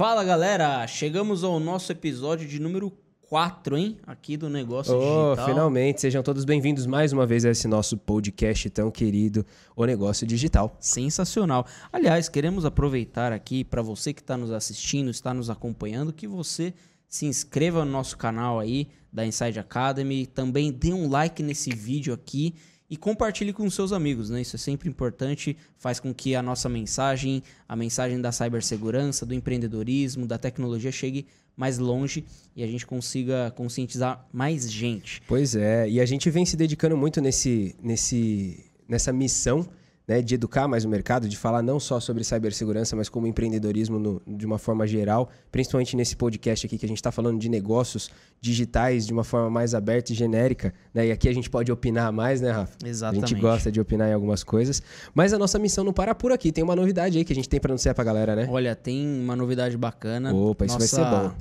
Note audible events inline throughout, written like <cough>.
Fala galera, chegamos ao nosso episódio de número 4, hein? Aqui do Negócio Oh, Digital. finalmente, sejam todos bem-vindos mais uma vez a esse nosso podcast tão querido, O Negócio Digital. Sensacional. Aliás, queremos aproveitar aqui para você que está nos assistindo, está nos acompanhando, que você se inscreva no nosso canal aí da Inside Academy, também dê um like nesse vídeo aqui e compartilhe com seus amigos, né? Isso é sempre importante, faz com que a nossa mensagem, a mensagem da cibersegurança, do empreendedorismo, da tecnologia chegue mais longe e a gente consiga conscientizar mais gente. Pois é, e a gente vem se dedicando muito nesse, nesse, nessa missão né, de educar mais o mercado, de falar não só sobre cibersegurança, mas como empreendedorismo no- de uma forma geral, principalmente nesse podcast aqui que a gente está falando de negócios digitais de uma forma mais aberta e genérica. Né? E aqui a gente pode opinar mais, né, Rafa? Exatamente. A gente gosta de opinar em algumas coisas, mas a nossa missão não para por aqui. Tem uma novidade aí que a gente tem para anunciar pra galera, né? Olha, tem uma novidade bacana. Opa, isso vai ser bom.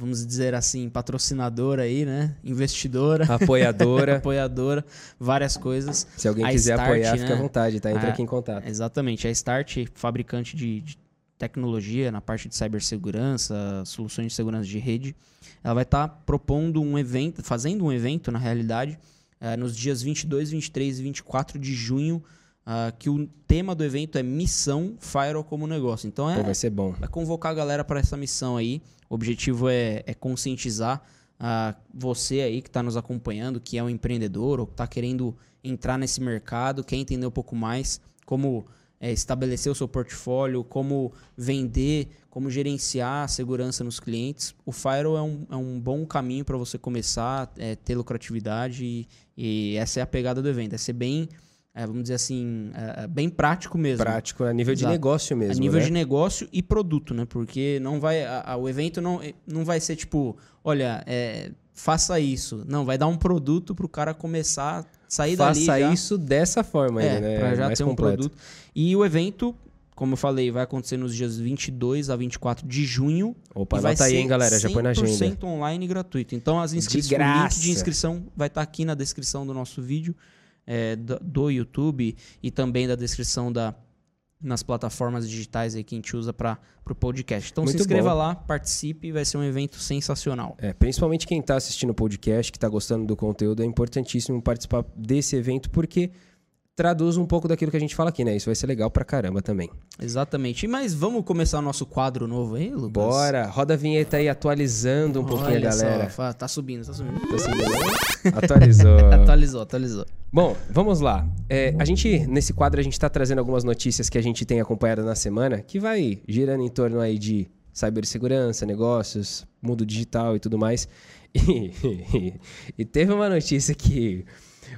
Vamos dizer assim, patrocinadora aí, né? Investidora, <laughs> Apoiadora. <laughs> apoiadora, várias coisas. Se alguém A quiser Start, apoiar, né? fica à vontade, tá? Entra Ah, aqui em contato. Exatamente. A Start, fabricante de, de tecnologia na parte de cibersegurança, soluções de segurança de rede, ela vai estar propondo um evento, fazendo um evento, na realidade, eh, nos dias 22, 23 e 24 de junho, ah, que o tema do evento é Missão Firewall como Negócio. Então é, Pô, vai ser bom. vai convocar a galera para essa missão aí. O objetivo é, é conscientizar ah, você aí que está nos acompanhando, que é um empreendedor ou que está querendo entrar nesse mercado, quer entender um pouco mais como é, estabelecer o seu portfólio, como vender, como gerenciar a segurança nos clientes. O Firewall é um, é um bom caminho para você começar, é, ter lucratividade e, e essa é a pegada do evento. É ser bem, é, vamos dizer assim, é, é bem prático mesmo. Prático a nível de Exato. negócio mesmo. A nível né? de negócio e produto, né? Porque não vai. a- a- o evento não, não vai ser tipo, olha, é, faça isso. Não, vai dar um produto pro cara começar a sair dali. Faça isso dessa forma é, ainda, né? pra já Mais ter completo. um produto. E o evento, como eu falei, vai acontecer nos dias 22 a 24 de junho. Opa, vai anota aí, hein, galera? Já põe na agenda. 100% online e gratuito. Então, as inscrições, o graça. link de inscrição vai estar aqui na descrição do nosso vídeo, é, do, do YouTube e também da descrição da, nas plataformas digitais aí que a gente usa para o podcast. Então, Muito se inscreva bom. lá, participe, vai ser um evento sensacional. É, principalmente quem está assistindo o podcast, que está gostando do conteúdo, é importantíssimo participar desse evento, porque traduz um pouco daquilo que a gente fala aqui, né? Isso vai ser legal pra caramba também. Exatamente. Mas vamos começar o nosso quadro novo aí, Lucas? Bora, roda a vinheta aí, atualizando um pouquinho a Olha só, galera. fa- tá subindo, tá subindo. Tá subindo? Atualizou. <laughs> Atualizou, atualizou. Bom, vamos lá. É, a gente, nesse quadro, a gente está trazendo algumas notícias que a gente tem acompanhado na semana, que vai girando em torno aí de cibersegurança, negócios, mundo digital e tudo mais. <laughs> E, e teve uma notícia que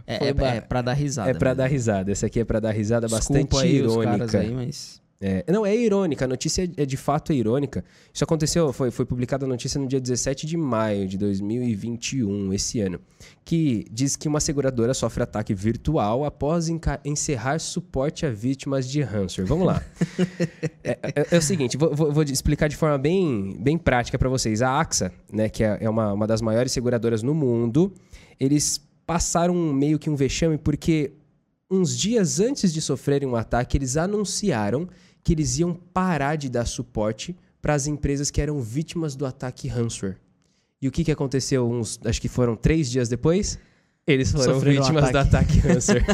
É, é, é pra dar risada. é pra mesmo. dar risada. Essa aqui é pra dar risada bastante Desculpa caras irônica. aí, mas... É, não, é irônica. A notícia é, é de fato irônica. Isso aconteceu, foi, foi publicada a notícia no dia 17 de maio de 2021, esse ano, que diz que uma seguradora sofre ataque virtual após encerrar suporte a vítimas de ransomware. Vamos lá. <laughs> é, é- é o seguinte, vou, vou- vou explicar de forma bem, bem prática para vocês. A AXA, né, que é, é uma, uma das maiores seguradoras no mundo, eles passaram meio que um vexame porque uns dias antes de sofrerem um ataque, eles anunciaram que eles iam parar de dar suporte para as empresas que eram vítimas do ataque ransomware. E o que, que aconteceu uns, acho que foram três dias depois? Eles foram Sofreram um vítimas do ataque. ataque ransomware.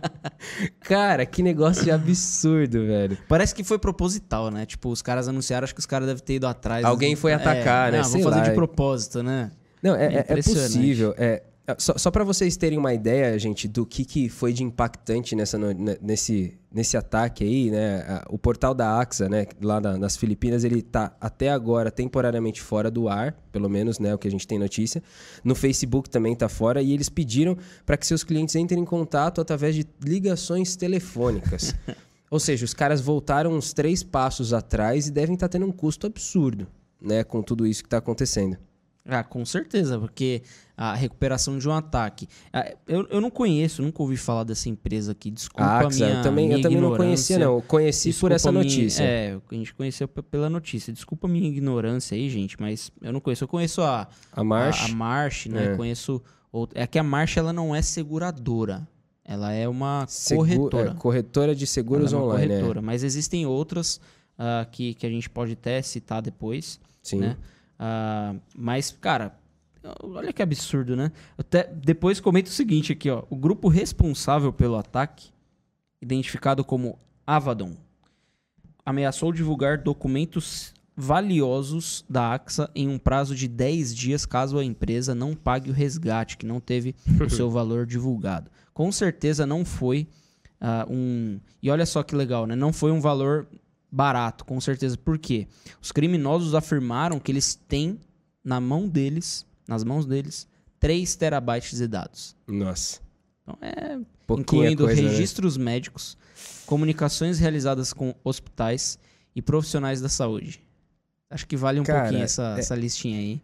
<laughs> Cara, que negócio de absurdo, velho. Parece que foi proposital, né? Tipo, os caras anunciaram, acho que os caras devem ter ido atrás. Alguém foi É, atacar, né? Não, vou Sei fazer lá. de propósito, né? Não, é, é- é Impressionante. possível. É, só só para vocês terem uma ideia, gente, do que, que foi de impactante nessa, nesse, nesse ataque aí, né? O portal da AXA, né, lá na- nas Filipinas, ele tá até agora temporariamente fora do ar, pelo menos, né, o que a gente tem notícia. No Facebook também tá fora e eles pediram para que seus clientes entrem em contato através de ligações telefônicas. <laughs> Ou seja, os caras voltaram uns três passos atrás e devem estar tendo um custo absurdo, né, com tudo isso que tá acontecendo. Ah, com certeza, porque a recuperação de um ataque. Ah, Eu, eu não conheço, nunca ouvi falar dessa empresa aqui. Desculpa A a minha eu também, minha eu também não conhecia, não. Eu conheci por Desculpa essa a minha- notícia. é, a gente conheceu pela notícia. Desculpa a minha ignorância aí, gente, mas eu não conheço. Eu conheço a, A Marsh. a, a Marsh, né? É. Conheço. outra- É que a Marsh ela não é seguradora. Ela é uma Segu- corretora. é, corretora de seguros Ela é online. corretora, mas existem outras uh, que, que a gente pode até citar depois. Sim. Né? Uh, mas, cara, olha que absurdo, né? Até depois comenta o seguinte aqui, ó. O grupo responsável pelo ataque, identificado como Avadon, ameaçou divulgar documentos valiosos da AXA em um prazo de 10 dias caso a empresa não pague o resgate, que não teve o <laughs> seu valor divulgado. Com certeza não foi uh, um. E olha só que legal, né? Não foi um valor barato, com certeza. Por quê? Os criminosos afirmaram que eles têm na mão deles, nas mãos deles, 3 terabytes de dados. Nossa. Então é. Pouquinha incluindo coisa, né? registros né? médicos, comunicações realizadas com hospitais e profissionais da saúde. Acho que vale um Cara, pouquinho essa, é, essa listinha aí.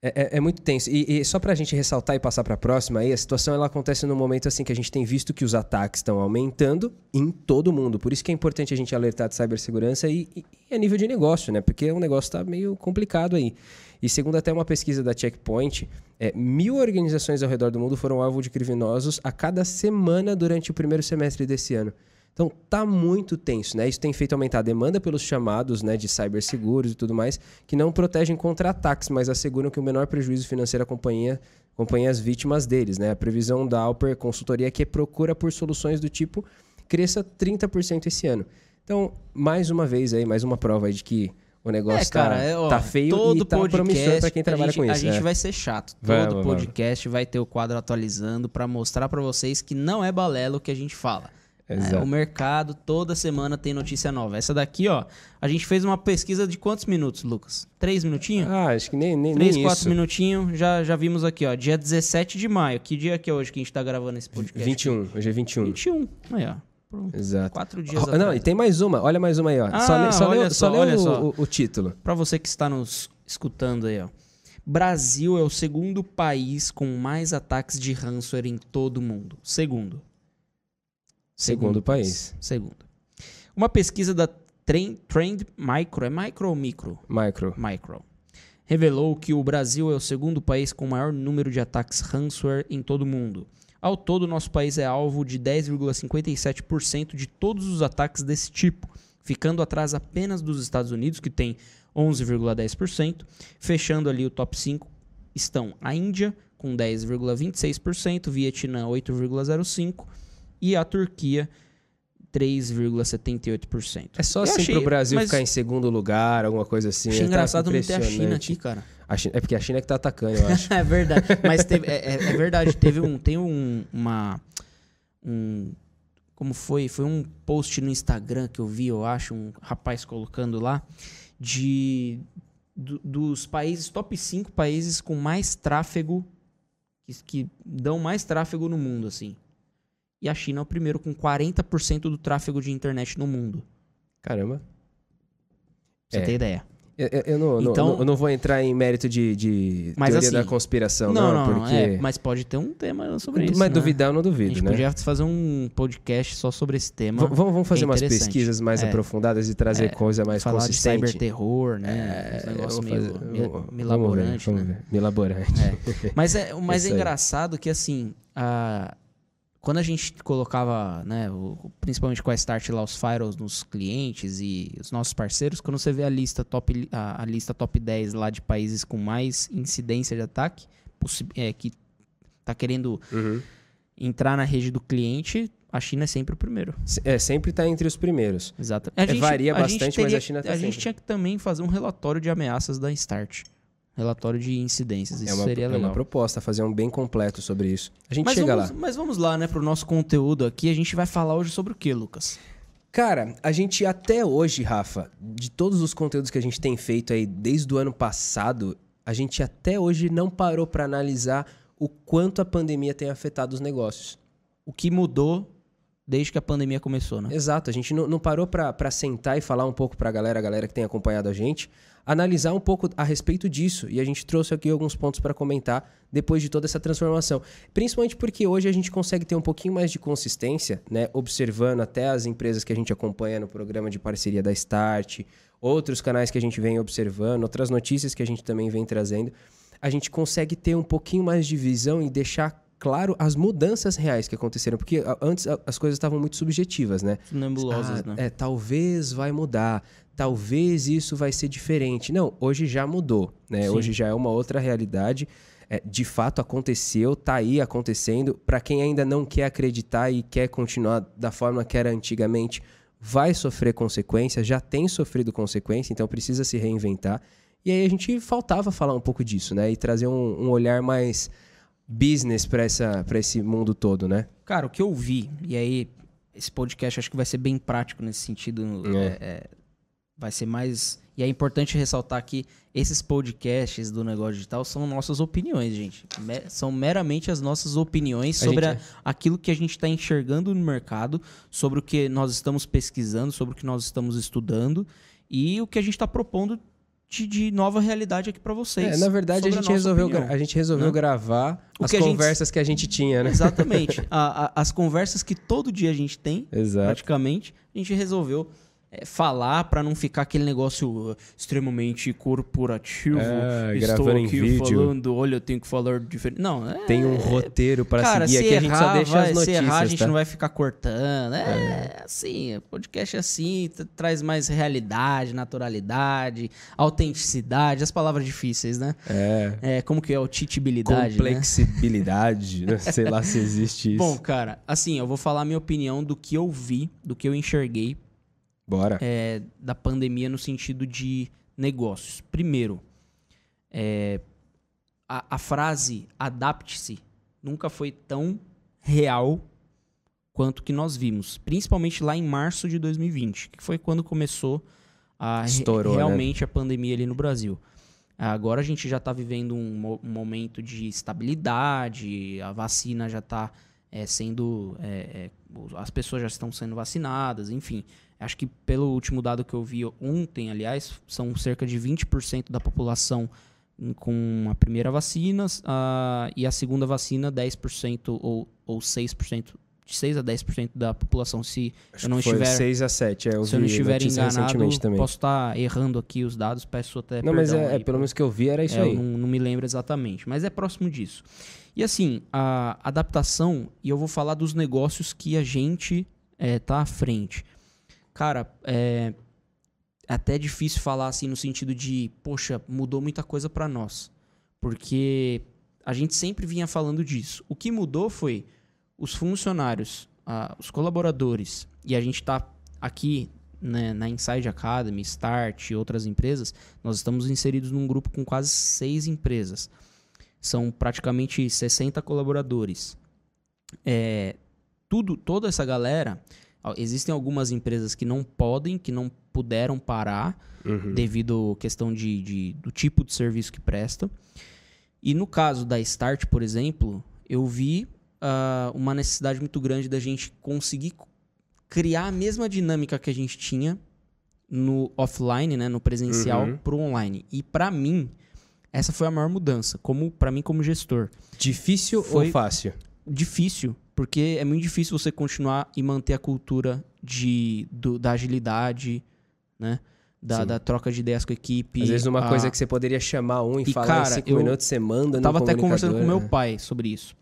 É, é, é, muito tenso. E, e só pra gente ressaltar e passar pra próxima aí, a situação ela acontece no momento assim que a gente tem visto que os ataques estão aumentando em todo mundo. Por isso que é importante a gente alertar de cibersegurança e, e, e a nível de negócio, né? Porque o negócio tá meio complicado aí. E segundo até uma pesquisa da Checkpoint, é, mil organizações ao redor do mundo foram alvo de criminosos a cada semana durante o primeiro semestre desse ano. Então tá muito tenso, né? Isso tem feito aumentar a demanda pelos chamados, né, de ciberseguros e tudo mais, que não protegem contra ataques, mas asseguram que o menor prejuízo financeiro acompanha, acompanha as vítimas deles, né? A previsão da Alper Consultoria é que procura por soluções do tipo cresça 30% esse ano. Então, mais uma vez aí, mais uma prova aí de que o negócio é, cara, tá, é, ó, tá feio todo e tá podcast, promissor para quem trabalha gente, com isso. A gente é. vai ser chato. Todo vamos, podcast vamos. vai ter o quadro atualizando para mostrar para vocês que não é balela o que a gente fala. É, o mercado toda semana tem notícia nova. Essa daqui, ó, a gente fez uma pesquisa de quantos minutos, Lucas? Três minutinhos? Ah, acho que nem, nem Três, nem quatro minutinhos, já, já vimos aqui, ó. Dia 17 de maio. Que dia que é hoje que a gente tá gravando esse podcast? 21, hoje é 21. 21, aí, ó. Exato. Quatro dias oh, Não, e tem mais uma. Olha mais uma aí, ó. Ah, só só olha lê, só, lê olha o, só. O, o, título. Pra você que está nos escutando aí, ó. Brasil é o segundo país com mais ataques de ransomware em todo o mundo. Segundo. Segundo país. Segundo. Uma pesquisa da Trend, Trend Micro, é micro ou micro? Micro. Micro. Revelou que o Brasil é o segundo país com maior número de ataques ransomware em todo o mundo. Ao todo, nosso país é alvo de 10,57% de todos os ataques desse tipo, ficando atrás apenas dos Estados Unidos, que tem 11,10%. Fechando ali o top 5 estão a Índia, com 10,26%, Vietnã, 8,05%, e a Turquia 3,78%. É só assim para o Brasil ficar em segundo lugar, alguma coisa assim. Achei é engraçado não ter a China aqui, cara. China, é porque a China é que tá atacando, eu acho. <laughs> é verdade. Mas teve, é, é, é, verdade, teve um. Tem um, uma. Um, como foi? Foi um post no Instagram que eu vi, eu acho, um rapaz colocando lá, de. Do, dos países, top 5 países com mais tráfego, que, que dão mais tráfego no mundo, assim. E a China é o primeiro com 40% do tráfego de internet no mundo. Caramba. Pra você é. ter ideia. Eu, eu, não, então, não, eu não vou entrar em mérito de, de teoria assim, da conspiração, não. Não, não, porque... É, mas pode ter um tema sobre isso. Mas né? duvidar eu não duvido, A gente né? podia fazer um podcast só sobre esse tema. V vamos fazer é umas pesquisas mais é, aprofundadas e trazer é, coisa mais falar consistente. Falar de cyberterror, né? É, um negócio meio fazer, vamos ver, né? Milaborante. É. Mas é, <laughs> mas é engraçado que, assim, a quando a gente colocava, né, o, principalmente com a Start lá, os firewalls nos clientes e os nossos parceiros, quando você vê a lista top, a, a lista top 10 lá de países com mais incidência de ataque, é, que tá querendo uhum. entrar na rede do cliente, a China é sempre o primeiro. É, sempre está entre os primeiros. Exato. É, varia bastante, teria, mas a China está A sempre. gente tinha que também fazer um relatório de ameaças da Start relatório de incidências. Isso é uma, seria legal. É uma proposta, fazer um bem completo sobre isso. A gente mas chega vamos, lá. Mas vamos lá, né, para o nosso conteúdo aqui. A gente vai falar hoje sobre o que, Lucas? Cara, a gente até hoje, Rafa, de todos os conteúdos que a gente tem feito aí desde o ano passado, a gente até hoje não parou para analisar o quanto a pandemia tem afetado os negócios. O que mudou desde que a pandemia começou, né? Exato, a gente não, não parou para sentar e falar um pouco para a galera, a galera que tem acompanhado a gente, analisar um pouco a respeito disso. E a gente trouxe aqui alguns pontos para comentar depois de toda essa transformação. Principalmente porque hoje a gente consegue ter um pouquinho mais de consistência, né? Observando até as empresas que a gente acompanha no programa de parceria da Start, outros canais que a gente vem observando, outras notícias que a gente também vem trazendo. A gente consegue ter um pouquinho mais de visão e deixar claro as mudanças reais que aconteceram, porque antes as coisas estavam muito subjetivas, né? Nebulosas, Ah, né? É, talvez vai mudar, talvez isso vai ser diferente. Não, hoje já mudou, né? Sim. Hoje já é uma outra realidade. É, de fato aconteceu, tá aí acontecendo. Para quem ainda não quer acreditar e quer continuar da forma que era antigamente, vai sofrer consequências, já tem sofrido consequência, então precisa se reinventar. E aí a gente faltava falar um pouco disso, né? E trazer um, um olhar mais business para esse mundo todo, né? Cara, o que eu vi, e aí esse podcast acho que vai ser bem prático nesse sentido. É. é, é, vai ser mais. E é importante ressaltar que esses podcasts do negócio digital são nossas opiniões, gente. Me- são meramente as nossas opiniões A sobre gente- a- aquilo que a gente está enxergando no mercado, sobre o que nós estamos pesquisando, sobre o que nós estamos estudando e o que a gente está propondo de, de nova realidade aqui para vocês. É, na verdade, a gente, nossa resolveu, gra- a gente resolveu né? gravar O as que a gente- conversas que a gente tinha, né? Exatamente. <laughs> A- a- as conversas que todo dia a gente tem, Exato. praticamente, a gente resolveu é, falar para não ficar aquele negócio uh, extremamente corporativo. É, Estou aqui vídeo. falando, olha, eu tenho que falar diferente. Não, é, Tem um roteiro para seguir se aqui, a gente só errar, deixa vai, as se notícias, errar, a gente tá? não vai ficar cortando. É, assim, o podcast é assim, traz mais realidade, naturalidade, autenticidade, as palavras difíceis, né? É, É, como que é autitibilidade, né? complexibilidade, né? <laughs> sei lá se existe isso. Bom, cara, assim, eu vou falar a minha opinião do que eu vi, do que eu enxerguei Bora. é, da pandemia no sentido de negócios. Primeiro, é, a, a frase adapte-se nunca foi tão real quanto que nós vimos, principalmente lá em março de 2020, que foi quando começou a re- Estourou, né? realmente a pandemia ali no Brasil. Agora a gente já está vivendo um, mo- um momento de estabilidade, a vacina já está sendo. é, é, as pessoas já estão sendo vacinadas, enfim. Acho que pelo último dado que eu vi ontem, aliás, são cerca de 20% da população com a primeira vacina ah, e a segunda vacina 10% ou, ou 6%, de 6 a 10% da população. Se Acho eu não estiver, 6 a 7, é, eu se eu não estiver enganado, posso estar errando aqui os dados, peço até Não, mas é, é, aí pelo menos que eu vi era isso é, aí. Eu não, não me lembro exatamente, mas é próximo disso. E assim, a adaptação, e eu vou falar dos negócios que a gente é, tá à frente. Cara, é até difícil falar assim no sentido de, poxa, mudou muita coisa para nós. Porque a gente sempre vinha falando disso. O que mudou foi os funcionários, os colaboradores, e a gente tá aqui né, na Inside Academy, Start e outras empresas, nós estamos inseridos num grupo com quase seis empresas. São praticamente 60 colaboradores. É, tudo, toda essa galera, existem algumas empresas que não podem, que não puderam parar Uhum. devido à questão de, de- do tipo de serviço que presta. E no caso da Start, por exemplo, eu vi ah, uma necessidade muito grande da gente conseguir criar a mesma dinâmica que a gente tinha no offline, né, no presencial, Uhum. pro online. E para mim, essa foi a maior mudança, como para mim como gestor. Difícil Foi- ou fácil? Difícil, porque é muito difícil você continuar e manter a cultura de, do- da agilidade, né? Da, da troca de ideias com a equipe. Às vezes uma a- coisa que você poderia chamar um e, E, falar cara, em cinco eu minutos, você manda Eu no tava até conversando com meu pai sobre isso.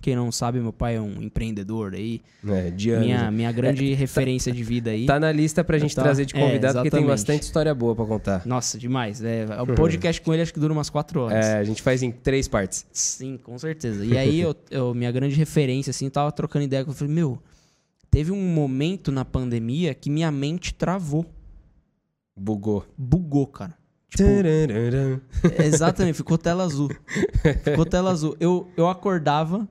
Quem não sabe, meu pai é um empreendedor aí. né? É, de anos. Minha, minha grande <laughs> referência de vida aí. Tá na lista pra gente Tá. trazer de É, convidado, porque tem bastante história boa pra contar. Nossa, demais. É, o podcast com ele acho que dura umas quatro horas. É, a gente faz em três partes. Sim, com certeza. E aí, eu, <laughs> eu- minha grande referência, assim, eu tava trocando ideia com eu falei, meu, teve um momento na pandemia que minha mente travou. Bugou. Bugou, cara. Tipo, Tararara. Exatamente, ficou tela azul. <laughs> Ficou tela azul. Eu, eu acordava,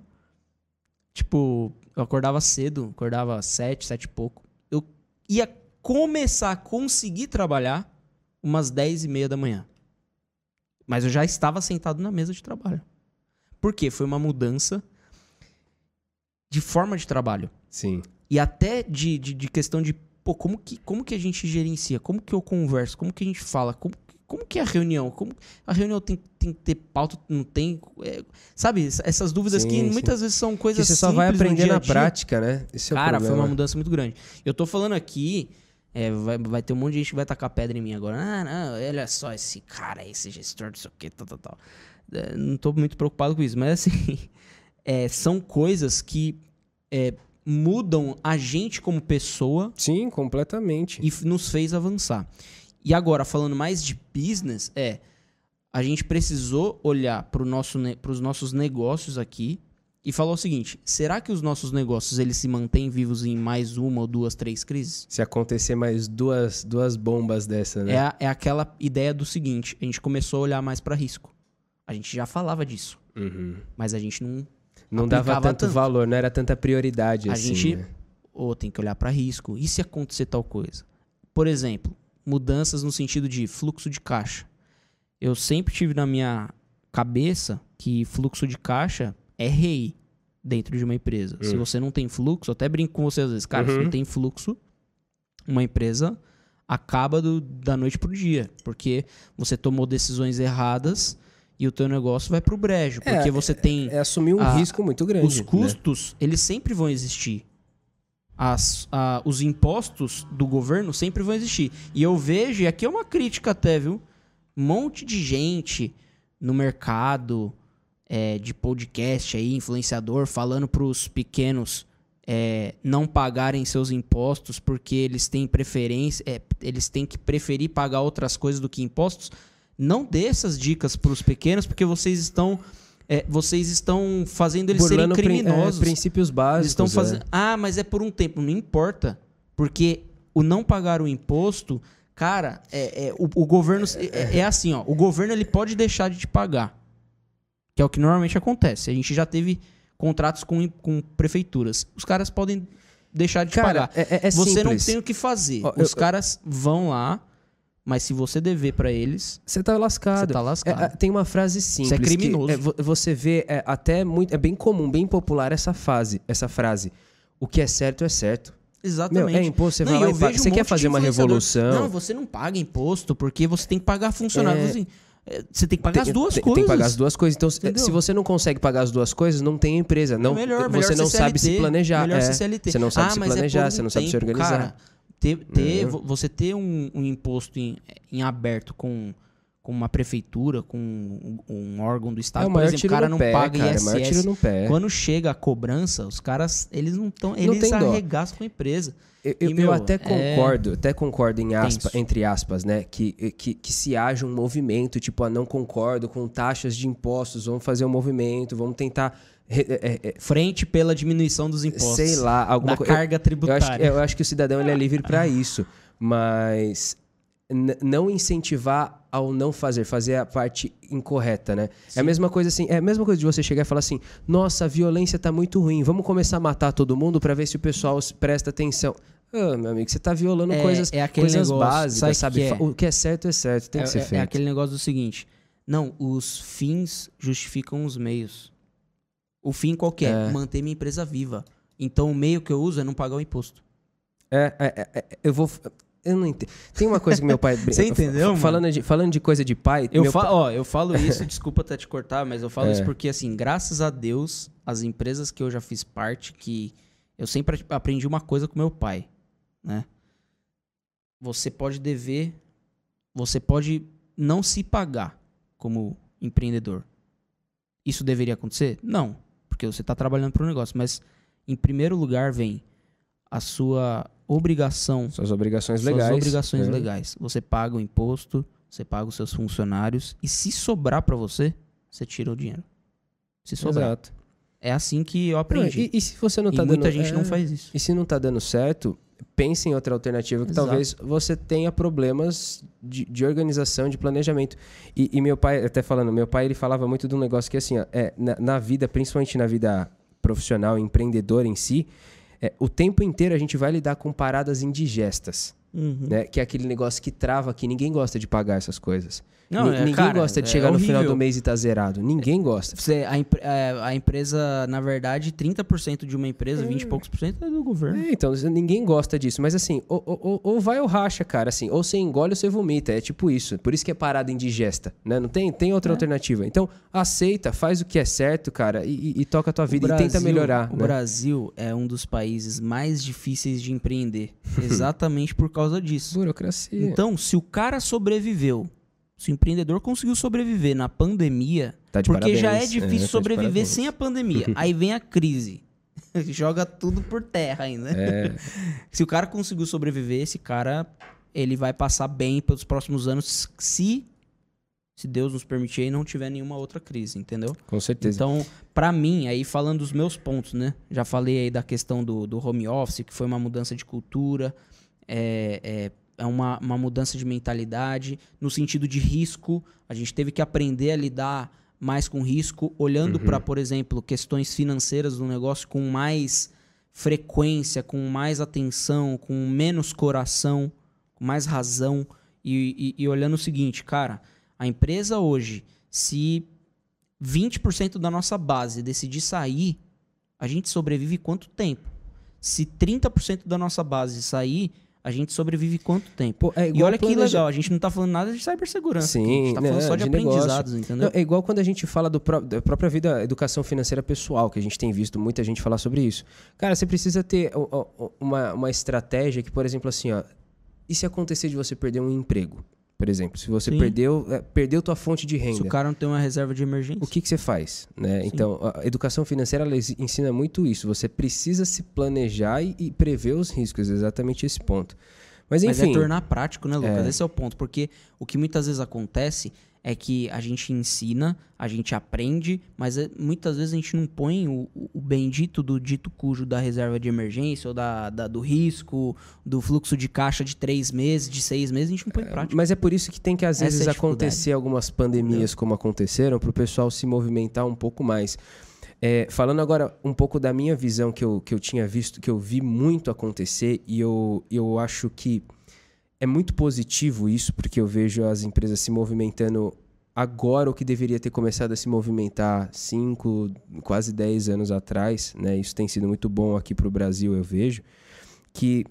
tipo, eu acordava cedo, acordava sete, sete e pouco. Eu ia começar a conseguir trabalhar umas dez e meia da manhã. Mas eu já estava sentado na mesa de trabalho. Por quê? Foi uma mudança de forma de trabalho. Sim. E até de, de, de questão de, pô, como que, como que a gente gerencia? Como que eu converso? Como que a gente fala? Como, como que é a reunião? Como, a reunião tem, tem que ter pauta, não tem? É, sabe, essa- essas dúvidas Sim, que sim. muitas vezes são Que coisas você só vai aprender na prática, né? Esse é Cara, foi uma mudança muito grande. Eu tô falando aqui, é, vai, vai ter um monte de gente que vai tacar pedra em mim agora. Ah, não, olha só esse cara, esse gestor, não sei o que, tal, tal, tal. É, não tô muito preocupado com isso, mas assim, <laughs> é, são coisas que mudam a gente como pessoa Sim, completamente. e nos fez avançar. E agora, falando mais de business, é a gente precisou olhar para nosso, os nossos negócios aqui e falar o seguinte: será que os nossos negócios eles se mantêm vivos em mais uma ou duas, três crises? Se acontecer mais duas, duas bombas dessa, né? É, a- é aquela ideia do seguinte: a gente começou a olhar mais para risco. A gente já falava disso, Uhum. mas a gente não. Não dava tanto, tanto. valor, não era tanta prioridade A assim. gente- né? Ou tem que olhar para risco. E se acontecer tal coisa? Por exemplo, mudanças no sentido de fluxo de caixa. Eu sempre tive na minha cabeça que fluxo de caixa é rei dentro de uma empresa. Se você não tem fluxo, eu até brinco com você às vezes, cara, se Uhum. não tem fluxo, uma empresa acaba do- da noite pro dia, porque você tomou decisões erradas e o teu negócio vai pro brejo, É, porque você tem É assumir um a- risco muito grande. os né? custos, eles sempre vão existir. As, a- os impostos do governo sempre vão existir. E eu vejo, e aqui é uma crítica até, viu? Um monte de gente no mercado é, de podcast aí, influenciador, falando pros pequenos é, não pagarem seus impostos porque eles têm preferência, é, eles têm que preferir pagar outras coisas do que impostos. Não dê essas dicas pros pequenos, porque vocês estão é, vocês estão fazendo eles serem Burlando prin- é, criminosos. princípios básicos. estão é. fazendo. Ah, mas é por um tempo. Não importa. Porque o não pagar o imposto, cara, é, é- o, o governo. É, é assim, ó. O governo ele pode deixar de te pagar. Que é o que normalmente acontece. A gente já teve contratos com, com prefeituras. Os caras podem deixar de te Cara, pagar. é, é- é você não simples. tem o que fazer. Ó, Os eu- caras vão lá, mas se você dever pra eles, Você tá lascado. você tá É, lascado. é, tem uma frase simples. que criminoso. é, vo- você vê é, até muito. É bem comum, bem popular essa frase. Essa frase. O que é certo é certo. Meu, Exatamente. é imposto, você Não, vai lá e paga. um Você quer fazer uma revolução. Não, você não paga imposto porque você tem que pagar funcionário. É. Assim, é, você tem que pagar as duas tem, coisas. Tem que pagar as duas coisas. Então, se- Entendeu? se você não consegue pagar as duas coisas, não tem empresa. Não, é melhor, você melhor não ser sabe se planejar. Melhor é. ser CLT. Você não sabe ah, se é planejar, você não sabe se organizar. Cara, ter, ter, Uhum. vo- você ter um, um imposto em, em aberto com, com uma prefeitura, com um, um órgão do Estado, é o por exemplo, o cara não pé, paga cara. É o maior tiro ISS. no pé. Quando chega a cobrança, os caras, eles não estão. Eles dó. arregaçam com a empresa. Eu, eu- E, eu meu, até é concordo, até concordo em aspa, entre aspas, né? Que, que, que se haja um movimento, tipo, ah, não concordo com taxas de impostos, vamos fazer um movimento, vamos tentar. Re- é, é, Frente pela diminuição dos impostos. sei lá, alguma coisa. eu- carga Eu tributária. acho, eu acho que o cidadão ele é livre para isso, mas não incentivar ao não fazer, fazer a parte incorreta, né? É a mesma coisa assim, é a mesma coisa de você chegar e falar assim: "Nossa, a violência tá muito ruim, vamos começar a matar todo mundo para ver se o pessoal presta atenção". Ah, meu amigo, você tá violando É- coisas, é coisas negócio, básicas, que sabe? que é? O que é certo é certo, tem é, que ser é- feito. é aquele negócio do seguinte: não, os fins justificam os meios. O fim qual que é? É. Manter minha empresa viva. Então o meio que eu uso é não pagar o imposto. É, é, é, é, eu vou eu não entendo. Tem uma coisa que meu pai <laughs> Você entendeu, mano? Falando de, falando de coisa de pai, Eu, fa pai- ó, eu falo isso, <laughs> desculpa até te cortar, mas eu falo É. isso porque, assim, graças a Deus, as empresas que eu já fiz parte, que eu sempre aprendi uma coisa com meu pai, né? Você pode dever, você pode não se pagar como empreendedor. Isso deveria acontecer? Não, porque você está trabalhando para um negócio, mas em primeiro lugar vem a sua obrigação suas obrigações suas legais. obrigações né? legais. Você paga o imposto, você paga os seus funcionários e se sobrar pra você, você tira o dinheiro. Se sobrar. Exato. É assim que eu Não, aprendi. e, e se você não e tá muita dando gente é, não faz isso. E se não tá dando certo, pense em outra alternativa que Exato. talvez você tenha problemas de, de organização, de planejamento. E, e meu pai, até falando, meu pai ele falava muito de um negócio que assim, ó, é, na, na vida, principalmente na vida profissional, empreendedor em si, é, o tempo inteiro a gente vai lidar com paradas indigestas. Uhum. Né? Que é aquele negócio que trava que ninguém gosta de pagar essas coisas. Não, é, ninguém cara, gosta de é chegar no final horrível. do mês e tá zerado. Ninguém gosta. Você, a, empre- é, a empresa, na verdade, 30% de uma empresa, 20 e poucos por cento é do governo. É, então, ninguém gosta disso. Mas assim, ou, ou- ou- vai ou racha, cara. Assim, ou você engole ou você vomita. É tipo isso. Por isso que é parada indigesta. Né? Não tem, tem É. outra alternativa. Então, aceita, faz o que é certo, cara, e, e- e toca a tua vida e tenta Brasil- melhorar. O né? Brasil é um dos países mais difíceis de empreender. <laughs> exatamente por causa disso. Burocracia. Então, se o cara sobreviveu Se o empreendedor conseguiu sobreviver na pandemia, Tá de porque já é parabéns. difícil tá de sobreviver parabéns. sem a pandemia. <laughs> Aí vem a crise. <laughs> Joga tudo por terra ainda. É, <laughs> Se o cara conseguiu sobreviver, esse cara ele vai passar bem pelos próximos anos se se Deus nos permitir e não tiver nenhuma outra crise, entendeu? com certeza. Então, pra mim, aí falando dos meus pontos, né? Já falei aí da questão do, do home office, que foi uma mudança de cultura, é, é, é uma, uma mudança de mentalidade, no sentido de risco. A gente teve que aprender a lidar mais com risco, olhando pra, por exemplo, questões financeiras do negócio com mais frequência, com mais atenção, com menos coração, com mais razão. E, e- e olhando o seguinte, cara, a empresa hoje, se 20% da nossa base decidir sair, a gente sobrevive quanto tempo? Se 30% da nossa base sair, a gente sobrevive quanto tempo? É E olha que planeja- legal, a gente não tá falando nada de cibersegurança. Sim, a gente tá falando né, só de, de negócio. aprendizados, entendeu? Não, é igual quando a gente fala do pró- da própria vida, educação financeira pessoal, que a gente tem visto muita gente falar sobre isso. Cara, você precisa ter uma, uma estratégia que, por exemplo, assim, ó, e se acontecer de você perder um emprego? Por exemplo, se você Sim. perdeu, é, perdeu tua fonte de Se renda. o cara não tem uma reserva de emergência. O que, que você faz? Né? Então, a educação financeira ensina muito isso. Você precisa se planejar e, e prever os riscos, exatamente esse ponto. Mas Mas enfim, é tornar prático, né, Lucas? É. Esse é o ponto. Porque o que muitas vezes acontece é que a gente ensina, a gente aprende, mas é- muitas vezes a gente não põe o, o- bendito do dito cujo da reserva de emergência ou da, da- do risco, do fluxo de caixa de três meses, de seis meses, a gente não põe em prática. Mas é por isso que tem que às Essa é vezes dificuldade. acontecer algumas pandemias como aconteceram para o pessoal se movimentar um pouco mais. É, falando agora um pouco da minha visão que eu, que eu tinha visto, que eu vi muito acontecer e eu, eu acho que é muito positivo isso, porque eu vejo as empresas se movimentando agora o que deveria ter começado a se movimentar 5, quase 10 anos atrás, né? Isso tem sido muito bom aqui para o Brasil, eu vejo, que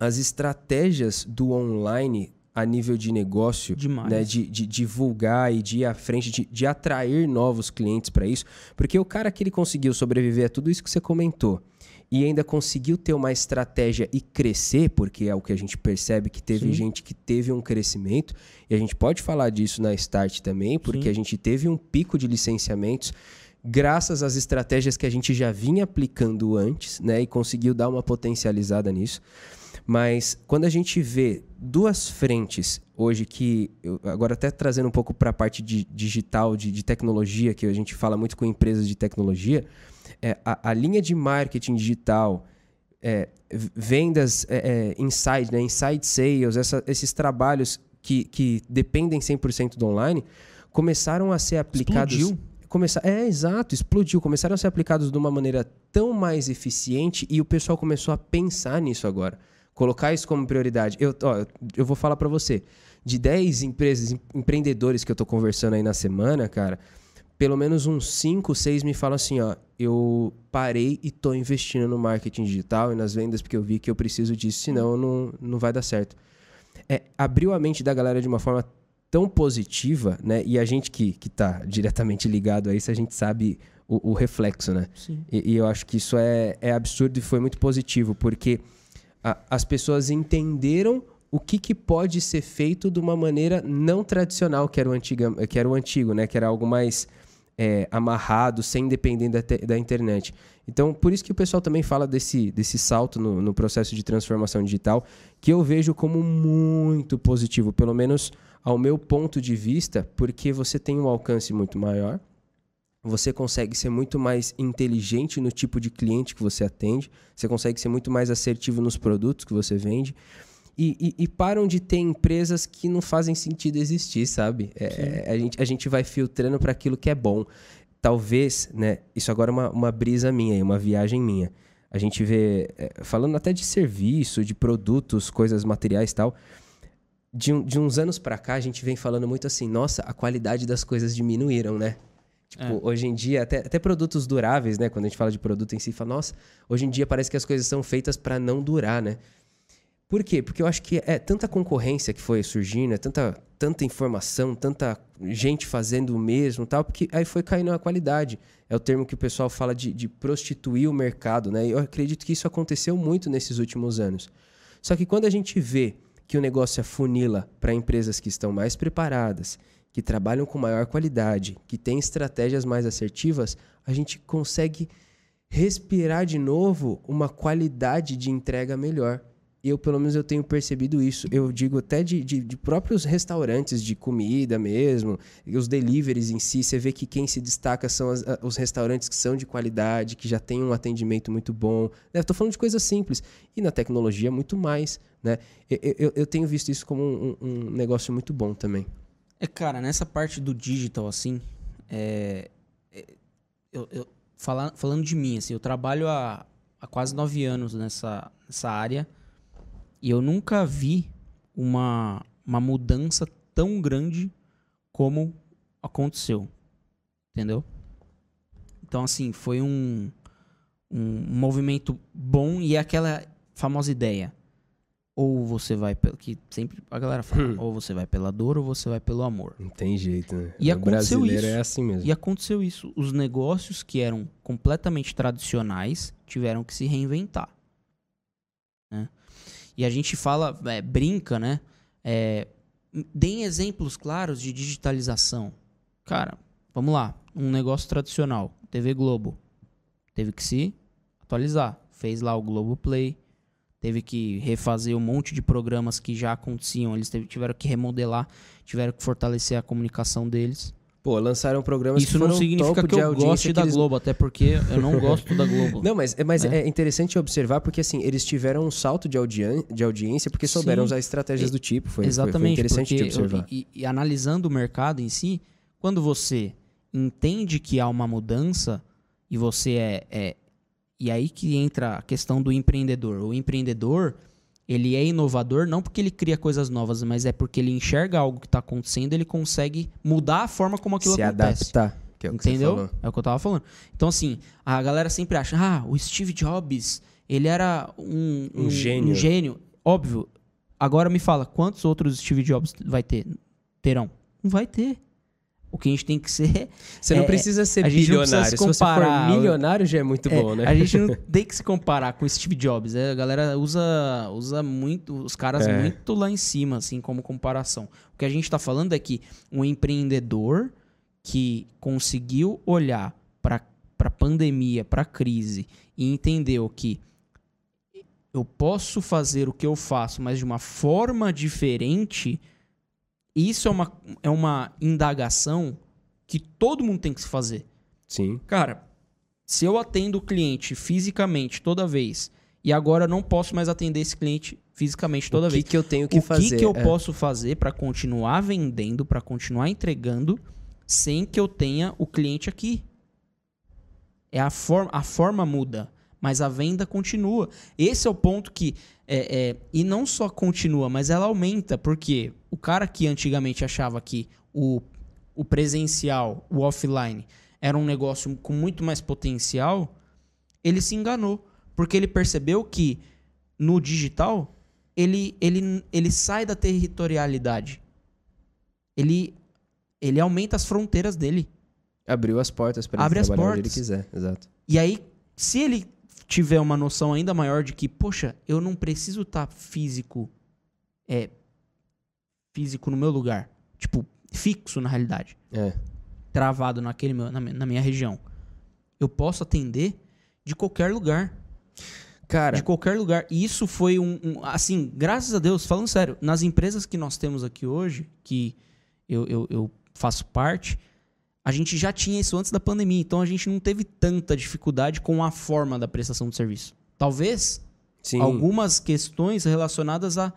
as estratégias do online a nível de negócio, né, de, de divulgar e de ir à frente, de, de atrair novos clientes para isso, porque o cara que ele conseguiu sobreviver a tudo isso que você comentou e ainda conseguiu ter uma estratégia e crescer, porque é o que a gente percebe que teve Sim. gente que teve um crescimento, e a gente pode falar disso na Start também, porque Sim. a gente teve um pico de licenciamentos graças às estratégias que a gente já vinha aplicando antes, né, e conseguiu dar uma potencializada nisso. Mas quando a gente vê duas frentes hoje que, agora até trazendo um pouco para a parte de digital, de, de tecnologia, que a gente fala muito com empresas de tecnologia, é, a, a linha de marketing digital, é, vendas é, é, inside, né, inside sales, essa- esses trabalhos que, que dependem 100% do online, começaram a ser aplicados... Explodiu. Começar, é, exato, explodiu. Começaram a ser aplicados de uma maneira tão mais eficiente e o pessoal começou a pensar nisso agora. Colocar isso como prioridade. Eu, ó, eu vou falar para você. De 10 empresas, em- empreendedores que eu tô conversando aí na semana, cara, pelo menos uns 5, 6 me falam assim, ó, eu parei e tô investindo no marketing digital e nas vendas porque eu vi que eu preciso disso, senão não, não vai dar certo. É, abriu a mente da galera de uma forma tão positiva, né? E a gente que, que tá diretamente ligado a isso, a gente sabe o, o reflexo, né? E, e eu acho que isso é, é absurdo e foi muito positivo, porque a- as pessoas entenderam o que, que pode ser feito de uma maneira não tradicional, que era o, antiga, que era o antigo, né? Que era algo mais é, amarrado, sem depender da, da internet. Então, por isso que o pessoal também fala desse, desse salto no, no processo de transformação digital, que eu vejo como muito positivo, pelo menos ao meu ponto de vista, porque você tem um alcance muito maior, você consegue ser muito mais inteligente no tipo de cliente que você atende, você consegue ser muito mais assertivo nos produtos que você vende. E, e- e param de ter empresas que não fazem sentido existir, sabe? É, a, gente, a gente vai filtrando para aquilo que é bom. Talvez, né? Isso agora é uma, uma brisa minha, uma viagem minha. A gente vê, é, falando até de serviço, de produtos, coisas materiais e tal. De, um- de uns anos para cá, a gente vem falando muito assim: nossa, a qualidade das coisas diminuíram, né? Tipo, É. hoje em dia, até, até produtos duráveis, né? Quando a gente fala de produto em si, fala, nossa, hoje em dia parece que as coisas são feitas para não durar, né? Por quê? Porque eu acho que é tanta concorrência que foi surgindo, é tanta, tanta informação, tanta gente fazendo o mesmo tal, porque aí foi caindo a qualidade. É o termo que o pessoal fala de, de prostituir o mercado, né? E eu acredito que isso aconteceu muito nesses últimos anos. Só que quando a gente vê que o negócio afunila para empresas que estão mais preparadas, que trabalham com maior qualidade, que têm estratégias mais assertivas, a gente consegue respirar de novo uma qualidade de entrega melhor. Eu, pelo menos, eu tenho percebido isso. Eu digo até de, de, de, próprios restaurantes de comida mesmo, os deliveries em si. Você vê que quem se destaca são as, os restaurantes que são de qualidade, que já têm um atendimento muito bom. Estou falando de coisas simples. E na tecnologia, muito mais. Né? Eu, eu, eu tenho visto isso como um, um, negócio muito bom também. É, cara, nessa parte do digital, assim, é, é, eu, eu fala, falando de mim, assim, eu trabalho há, há quase nove anos nessa, nessa área e eu nunca vi uma, uma mudança tão grande como aconteceu. Entendeu? Então, assim, foi um, um movimento bom e é aquela famosa ideia. Ou você vai pelo. Que sempre a galera fala, hum. ou você vai pela dor ou você vai pelo amor. Não tem jeito, né? E aconteceu brasileiro isso. é assim mesmo. E aconteceu isso. Os negócios que eram completamente tradicionais tiveram que se reinventar. E a gente fala, é, brinca, né? É, deem exemplos claros de digitalização. Cara, vamos lá. Um negócio tradicional, TV Globo, teve que se atualizar. Fez lá o Globo Play, teve que refazer um monte de programas que já aconteciam. Eles tiveram que remodelar, tiveram que fortalecer a comunicação deles. Pô, lançaram programas Isso que não significa que eu goste da eles... Globo, até porque eu não gosto da Globo. <laughs> Não, mas, mas é. é. interessante observar porque assim, eles tiveram um salto de, audi de audiência porque souberam Sim. usar estratégias do tipo. Foi, Exatamente, foi, foi interessante de observar. e, e analisando o mercado em si, quando você entende que há uma mudança e você é, é e aí que entra a questão do empreendedor. O empreendedor, ele é inovador não porque ele cria coisas novas, mas é porque ele enxerga algo que está acontecendo, ele consegue mudar a forma como aquilo Se acontece. adaptar. Que é Entendeu? É o que eu tava falando. Então, assim, a galera sempre acha, ah, o Steve Jobs, ele era um, um, um gênio. Um gênio. Óbvio. Agora me fala, quantos outros Steve Jobs vai ter? Terão? Não vai ter. O que a gente tem que ser. <laughs> Você não é, precisa ser bilionário. Se, se, você for milionário, já é muito é, bom, né? A gente <laughs> não tem que se comparar com Steve Jobs. Né? A galera usa, usa muito, os caras é. muito lá em cima, assim, como comparação. O que a gente está falando é que um empreendedor que conseguiu olhar para a pandemia, para a crise, e entendeu que eu posso fazer o que eu faço, mas de uma forma diferente isso é uma, é uma indagação que todo mundo tem que se fazer. Sim. Cara, se eu atendo o cliente fisicamente toda vez e agora não posso mais atender esse cliente fisicamente toda o vez. O que, que eu tenho que o fazer? O que, que eu é. posso fazer para continuar vendendo, para continuar entregando, sem que eu tenha o cliente aqui? É a, forma, a forma muda, mas a venda continua. Esse é o ponto que. É, é, e não só continua, mas ela aumenta, porque o cara que antigamente achava que o, o presencial, o offline, era um negócio com muito mais potencial, ele se enganou. Porque ele percebeu que no digital ele, ele, ele sai da territorialidade. Ele, ele aumenta as fronteiras dele. Abriu as portas para ele trabalhar onde ele quiser, exato. E aí, se ele tiver uma noção ainda maior de que, poxa, eu não preciso estar tá físico é, físico no meu lugar. Tipo, fixo na realidade. É. Travado naquele meu, na, na minha região. Eu posso atender de qualquer lugar. Cara. De qualquer lugar. E isso foi um, um, Assim, graças a Deus, falando sério, nas empresas que nós temos aqui hoje, que eu, eu, eu faço parte, a gente já tinha isso antes da pandemia. Então a gente não teve tanta dificuldade com a forma da prestação de serviço. Talvez Sim. algumas questões relacionadas a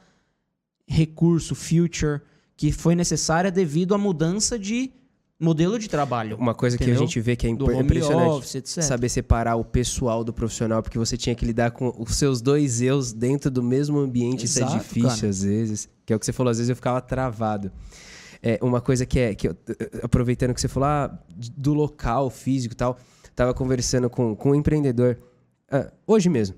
recurso, future, que foi necessária devido à mudança de modelo de trabalho. Uma coisa entendeu? que a gente vê que é imp impressionante office, saber separar o pessoal do profissional, porque você tinha que lidar com os seus dois eus dentro do mesmo ambiente, Exato, isso é difícil cara. às vezes. Que é o que você falou, às vezes eu ficava travado. É, uma coisa que é, que eu, aproveitando que você falou ah, do local físico e tal, tava conversando com, com um empreendedor, ah, hoje mesmo,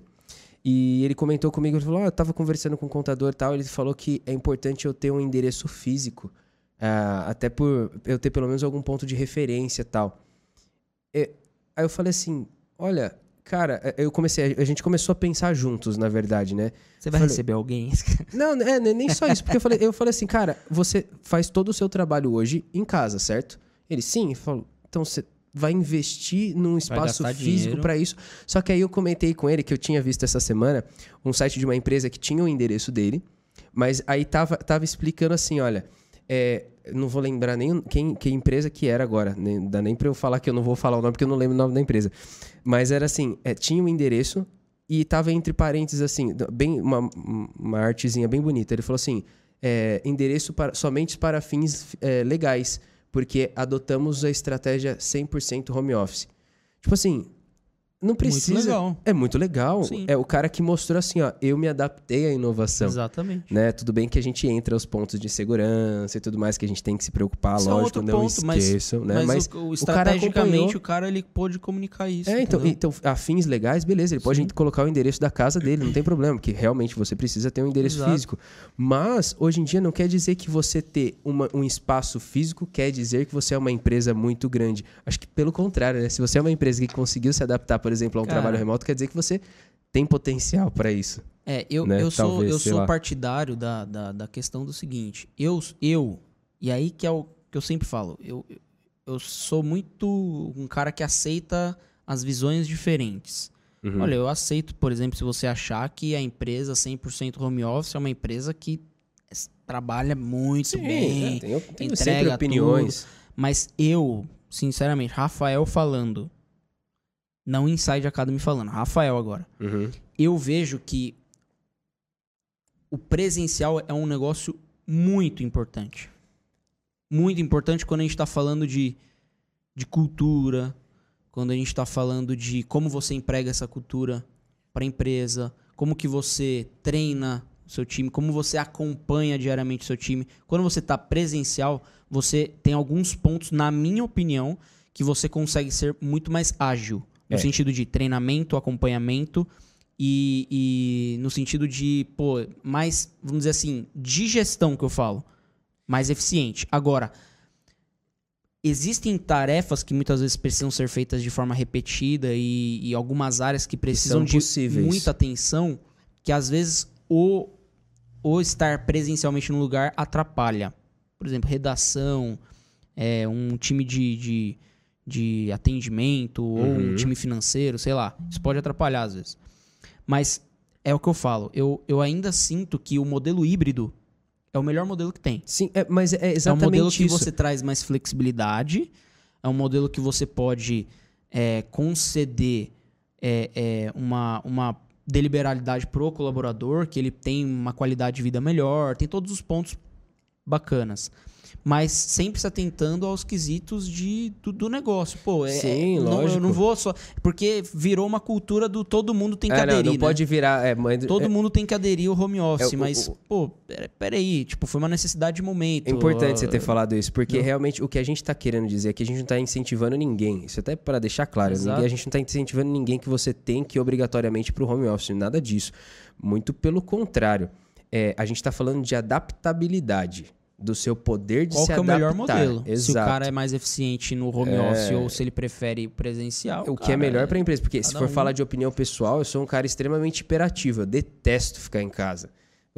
e ele comentou comigo, ele falou, oh, eu estava conversando com um contador e tal, ele falou que é importante eu ter um endereço físico, uh, até por eu ter pelo menos algum ponto de referência e tal. E, aí eu falei assim, olha, Cara, é, eu comecei, a gente começou a pensar juntos, na verdade, né? Você vai Falei- receber alguém? <laughs> Não, é, nem só isso, porque eu falei, eu falei assim, cara, você faz todo o seu trabalho hoje em casa, certo? Ele, sim, falou, então você vai investir num espaço físico para isso. Só que aí eu comentei com ele que eu tinha visto essa semana um site de uma empresa que tinha o endereço dele, mas aí tava, tava explicando assim, olha, é, não vou lembrar nem quem, que empresa que era agora, nem, dá nem pra eu falar que eu não vou falar o nome porque eu não lembro o nome da empresa. Mas era assim, é, tinha um endereço e tava entre parênteses assim, bem uma, uma artezinha bem bonita. Ele falou assim, é, endereço para, somente para fins é, legais, porque adotamos a estratégia 100% home office. Tipo assim, não precisa. legal. É muito legal. Sim. É o cara que mostrou assim, ó, eu me adaptei à inovação. Exatamente. Né? Tudo bem que a gente entra aos pontos de segurança e tudo mais que a gente tem que se preocupar, Isso é lógico, outro não ponto, mas- esqueçam, né? Mas, o, o, estrategicamente o cara ele pôde comunicar isso. É, então, entendeu? então, a fins legais, beleza, ele pode colocar o endereço da casa dele, não tem problema, porque realmente você precisa ter um endereço Exato. físico. Mas, hoje em dia, não quer dizer que você ter uma- um espaço físico quer dizer que você é uma empresa muito grande. Acho que pelo contrário, né? Se você é uma empresa que conseguiu se adaptar, por exemplo, a um Cara. trabalho remoto, quer dizer que você tem potencial para isso. É, eu, né? eu sou, Talvez, eu sou lá. partidário da, da, da questão do seguinte. Eu, eu, e aí que é o que eu sempre falo, eu, eu sou muito um cara que aceita as visões diferentes. Uhum. Olha, eu aceito, por exemplo, se você achar que a empresa 100% home office é uma empresa que trabalha muito Sim, bem, né? tenho, tenho entrega sempre opiniões. mas eu, sinceramente, Rafael falando, não Inside Academy falando, Rafael agora Uhum. eu vejo que o presencial é um negócio muito importante. Muito importante quando a gente está falando de, de cultura, quando a gente está falando de como você emprega essa cultura para a empresa, como que você treina o seu time, como você acompanha diariamente o seu time. Quando você está presencial, você tem alguns pontos, na minha opinião, que você consegue ser muito mais ágil. No É. sentido de treinamento, acompanhamento e, e no sentido de, pô, mais, vamos dizer assim, de gestão que eu falo. Mais eficiente. Agora, existem tarefas que muitas vezes precisam ser feitas de forma repetida e, e algumas áreas que precisam são de possíveis. muita atenção que às vezes o, o estar presencialmente no lugar atrapalha. Por exemplo, redação, é, um time de, de, de atendimento ou um Uhum. time financeiro, sei lá. Isso pode atrapalhar às vezes. Mas é o que eu falo. Eu, eu ainda sinto que o modelo híbrido é o melhor modelo que tem. Sim, é, mas é É um exatamente modelo que isso. você traz mais flexibilidade. É um modelo que você pode é, conceder é, é, uma, uma deliberalidade pro colaborador, que ele tem uma qualidade de vida melhor, tem todos os pontos bacanas. Mas sempre se atentando aos quesitos de, do, do negócio. Pô, é, Sim, é, não, eu lógico. não vou só. Porque virou uma cultura do todo mundo tem que É, não, aderir. não né? pode virar. É, mas- Todo é- mundo tem que aderir ao home office, É, o- mas, o- pô, pera- peraí, tipo, foi uma necessidade de momento. É importante você ter Ah, falado isso, porque não. realmente o que a gente tá querendo dizer é que a gente não tá incentivando ninguém. Isso até para deixar claro, ninguém- a gente não tá incentivando ninguém que você tem que ir obrigatoriamente pro home office, nada disso. Muito pelo contrário. É, a gente tá falando de adaptabilidade, do seu poder de Qual se que é o adaptar. melhor modelo? Exato. Se o cara é mais eficiente no home É. office ou se ele prefere presencial. O que é melhor para a empresa, porque se cada for um- falar de opinião pessoal, eu sou um cara extremamente hiperativo, eu detesto ficar em casa.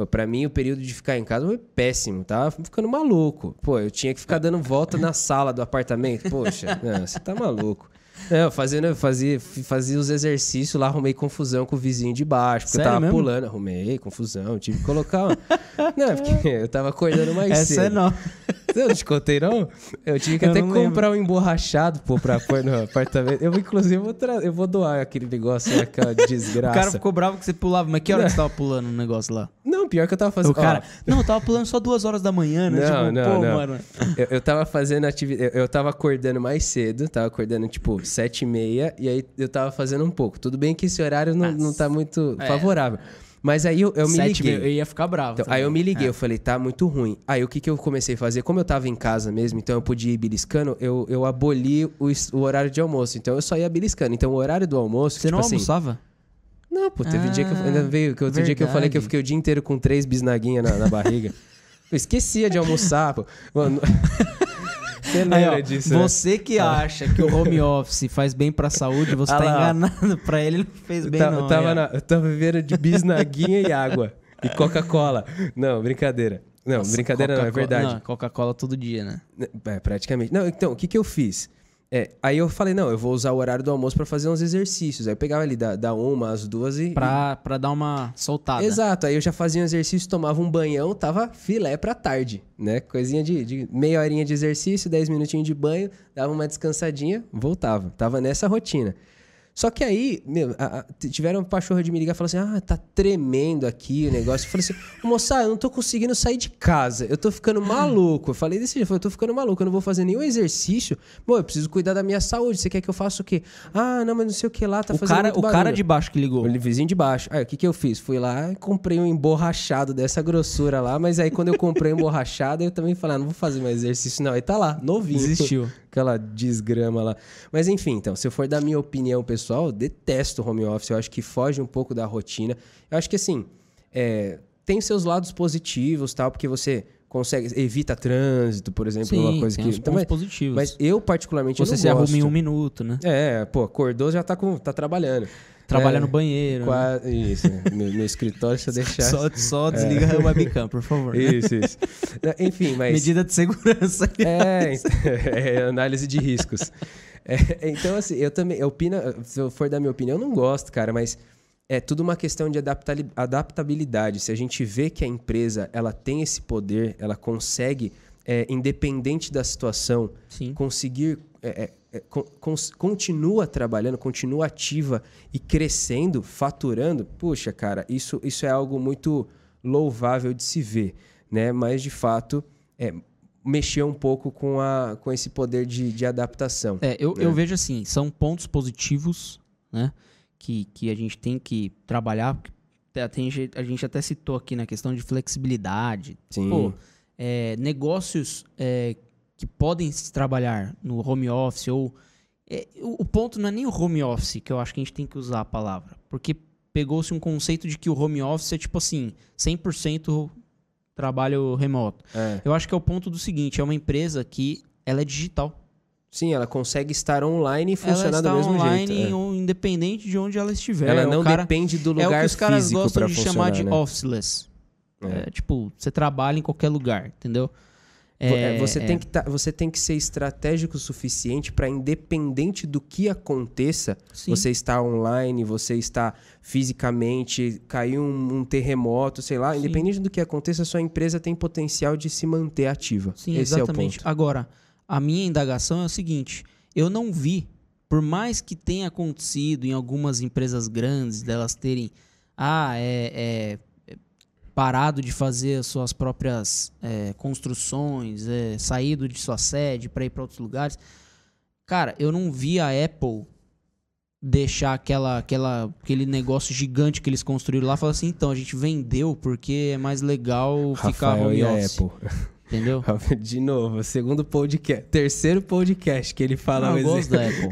Para mim, o período de ficar em casa foi péssimo, tava ficando maluco. Pô, eu tinha que ficar dando volta na sala do apartamento. Poxa, <laughs> não, você tá maluco. Eu fazendo, eu fazia, fazia os exercícios lá, arrumei confusão com o vizinho de baixo, porque Sério eu tava mesmo? pulando, arrumei confusão, tive que colocar. Uma... não, porque <laughs> eu tava acordando mais Essa cedo. é não. Eu não te contei, não? Eu tive que Eu até não lembro. comprar um emborrachado, pô, pra pôr no apartamento. Eu, inclusive, vou, tra- eu vou doar aquele negócio, aquela O desgraça. cara ficou bravo que você pulava. Mas que hora que você tava pulando o negócio lá? Não, pior que eu tava fazendo... O cara, Ó, não, eu tava pulando só duas horas da manhã, né? Não, tipo, não, pô, não. mano. eu, eu tava fazendo atividade... Eu, eu tava acordando mais cedo, tava acordando, tipo, sete e meia, e aí eu tava fazendo um pouco. Tudo bem que esse horário não, não tá muito É. favorável. Mas aí eu, eu me Sete liguei. mil, eu ia ficar bravo. Então, aí eu me liguei, É. eu falei, tá muito ruim. Aí o que, que eu comecei a fazer? Como eu tava em casa mesmo, então eu podia ir beliscando, eu, eu aboli o, o horário de almoço. Então eu só ia beliscando. Então o horário do almoço. Você tipo não assim, almoçava? Não, pô, teve Ah, dia que eu ainda veio, que outro dia que eu falei que eu fiquei o dia inteiro com três bisnaguinhas na, na barriga. Eu esquecia de almoçar, pô. Mano, Você lembra Aí, ó, disso, né? Você que acha que o home office faz bem pra saúde, você Ah tá lá, enganado. Pra ele não fez bem, tava, não. eu, tava na- eu tava vivendo de bisnaguinha e água. E Coca-Cola. Não, brincadeira. Não, Nossa, brincadeira não, é verdade. Coca-Cola todo dia, né? É, praticamente. Não, então, o que que eu fiz? É, aí eu falei, não, eu vou usar o horário do almoço pra fazer uns exercícios. Aí eu pegava ali da, da uma às duas e... Pra, pra dar uma soltada. Exato, aí eu já fazia um exercício, tomava um banhão, tava filé pra tarde, né? Coisinha de, de meia horinha de exercício, 10 minutinhos de banho, dava uma descansadinha, voltava. Tava nessa rotina. Só que aí, meu, a- a- tiveram um pachorra de me ligar e falar assim: ah, tá tremendo aqui o negócio. Eu falei assim: "Ô, moça, eu não tô conseguindo sair de casa, eu tô ficando maluco. Eu falei desse jeito: eu tô ficando maluco, eu não vou fazer nenhum exercício. Bom, eu preciso cuidar da minha saúde. Você quer que eu faça o quê? Ah, não, mas não sei o que lá, tá o fazendo cara, o cara barulho." de baixo que ligou. O vizinho de baixo. Aí, o que, que eu fiz? Fui lá e comprei um emborrachado dessa grossura lá, mas aí quando eu comprei o emborrachado, eu também falei, ah, não vou fazer mais exercício, não. Aí tá lá, novinho. Desistiu. Aquela desgrama lá. Mas enfim, então, se eu for dar minha opinião pessoal, eu detesto home office. Eu acho que foge um pouco da rotina. Eu acho que assim, é, tem seus lados positivos, tal, porque você consegue, evita trânsito, por exemplo, uma coisa tem que. Então, mas, positivos. mas eu, particularmente, eu você não se arruma em gosto. um minuto, né? É, pô, acordou já tá, com, tá trabalhando. Trabalha É, no banheiro. né? Qua- Isso, no, no escritório, se <laughs> eu deixar. Só, só desliga a webcam, por favor. né? Isso, isso. Enfim, mas. Medida de segurança. <laughs> É, <laughs> é, análise de riscos. É, então, assim, eu também. Eu opino, se eu for dar minha opinião, eu não gosto, cara, mas é tudo uma questão de adaptabilidade. Se a gente vê que a empresa ela tem esse poder, ela consegue, é, independente da situação, Sim. conseguir. É, é, é, con- continua trabalhando, continua ativa e crescendo, faturando, puxa, cara, isso, isso é algo muito louvável de se ver, né? Mas de fato, é, mexer um pouco com, a, com esse poder de, de adaptação. É, eu, É. eu vejo assim, são pontos positivos, né? Que, que a gente tem que trabalhar. a gente até citou aqui na questão de flexibilidade. Sim. Pô, é, negócios é, que podem se trabalhar no home office ou. é, o, o ponto não é nem o home office, que eu acho que a gente tem que usar a palavra. Porque pegou-se um conceito de que o home office é tipo assim, 100% trabalho remoto. É. Eu acho que é o ponto do seguinte: é uma empresa que ela é digital. Sim, ela consegue estar online e funcionar do mesmo online, jeito. é. ou independente de onde ela estiver. Ela É não cara- depende do É lugar o que os caras físico gostam de chamar de né? officeless. É. É, tipo, você trabalha em qualquer lugar, entendeu? Vo- é, você, é, Tem que tá- você tem que ser estratégico o suficiente para, independente do que aconteça, sim, você está online, você está fisicamente, caiu um, um terremoto, sei lá, Sim. independente do que aconteça, sua empresa tem potencial de se manter ativa. Sim, Esse exatamente. é o ponto. Agora, a minha indagação é o seguinte: eu não vi, por mais que tenha acontecido em algumas empresas grandes delas terem, ah, é, é, é, parado de fazer as suas próprias é, construções, é, saído de sua sede para ir para outros lugares. Cara, eu não vi a Apple deixar aquela, aquela, aquele negócio gigante que eles construíram lá e falar assim, então, a gente vendeu porque é mais legal ficar Rafael home e a office. Apple. <laughs> Entendeu? <laughs> De novo, segundo podcast, terceiro podcast que ele fala. Não, gosto da Apple.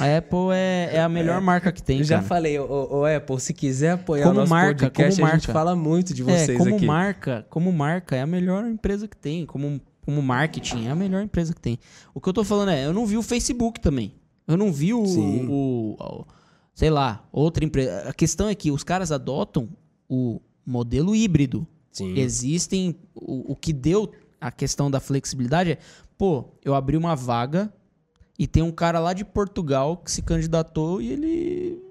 a Apple é, é a melhor marca que tem, Eu já cara. falei, ô, Apple, se quiser apoiar Como o nosso marca, podcast, como a gente marca. fala muito de é, vocês como aqui. marca, como marca, é a melhor empresa que tem. Como, como marketing, é a melhor empresa que tem. O que eu tô falando é, eu não vi o Facebook também. Eu não vi o, o- o- sei lá, outra empresa. A questão é que os caras adotam o modelo híbrido. Sim. Existem. O, o que deu a questão da flexibilidade é, pô, eu abri uma vaga e tem um cara lá de Portugal que se candidatou e ele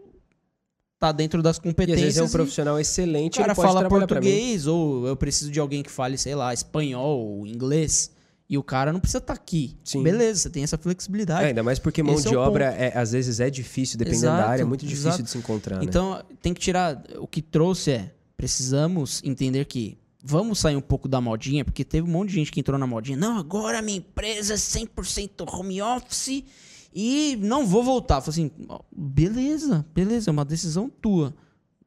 tá dentro das E às competências. vezes é um profissional o excelente, cara ele pode fala português ou eu preciso de alguém que fale, sei lá, espanhol, ou inglês. E o cara não precisa estar aqui. Sim. Beleza, você tem essa flexibilidade. É, ainda mais porque mão Esse é de o obra é, às vezes é difícil, dependendo Exato, da área, é muito difícil exato. de se encontrar. né? Então, tem que tirar. O que trouxe é. Precisamos entender que. Vamos sair um pouco da modinha, porque teve um monte de gente que entrou na modinha. Não, agora a minha empresa é 100% home office e não vou voltar. Eu Falei assim, beleza, beleza, é uma decisão tua.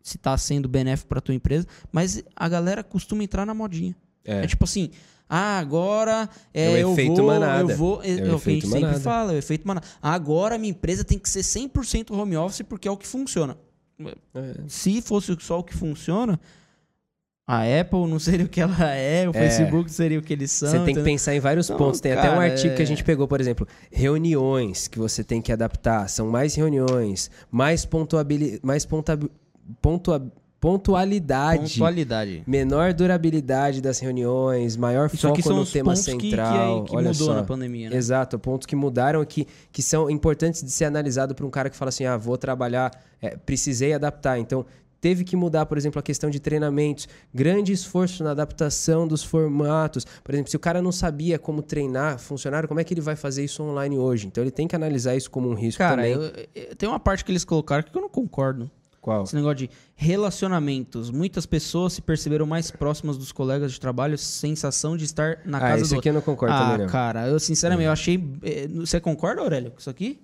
Se tá sendo benéfico pra tua empresa, mas a galera costuma entrar na modinha. É. É, tipo assim, ah, agora é, É o eu efeito vou, manada. eu vou, é, É o é o que a gente efeito sempre manada. fala, é o efeito manada. Agora a minha empresa tem que ser 100% home office porque é o que funciona. É. Se fosse só o que funciona, A Apple não seria o que ela <laughs> é, o Facebook seria o que eles são. Você tem que entendeu? pensar em vários pontos. Tem até um cara, artigo que a é- gente pegou, por exemplo, reuniões que você tem que adaptar. São mais reuniões, mais pontuabili mais ponta pontua pontualidade, Pontualidade. menor durabilidade das reuniões, maior Isso foco no tema pontos que, que, central. Olha mudou só. na pandemia, né? Exato, pontos que mudaram e que, que são importantes de ser analisado para um cara que fala assim: ah, vou trabalhar, é, precisei adaptar. Então, teve que mudar, por exemplo, a questão de treinamentos, grande esforço na adaptação dos formatos. Por exemplo, se o cara não sabia como treinar funcionário, como é que ele vai fazer isso online hoje? Então, ele tem que analisar isso como um risco Cara, também. eu- tem uma parte que eles colocaram que eu não concordo. Qual? Esse negócio de relacionamentos. Muitas pessoas se perceberam mais próximas dos colegas de trabalho, sensação de estar na Ah, casa isso do aqui eu não concordo ah, também, não. cara, eu sinceramente, eu achei... eh, Você concorda, Aurélio, com isso aqui?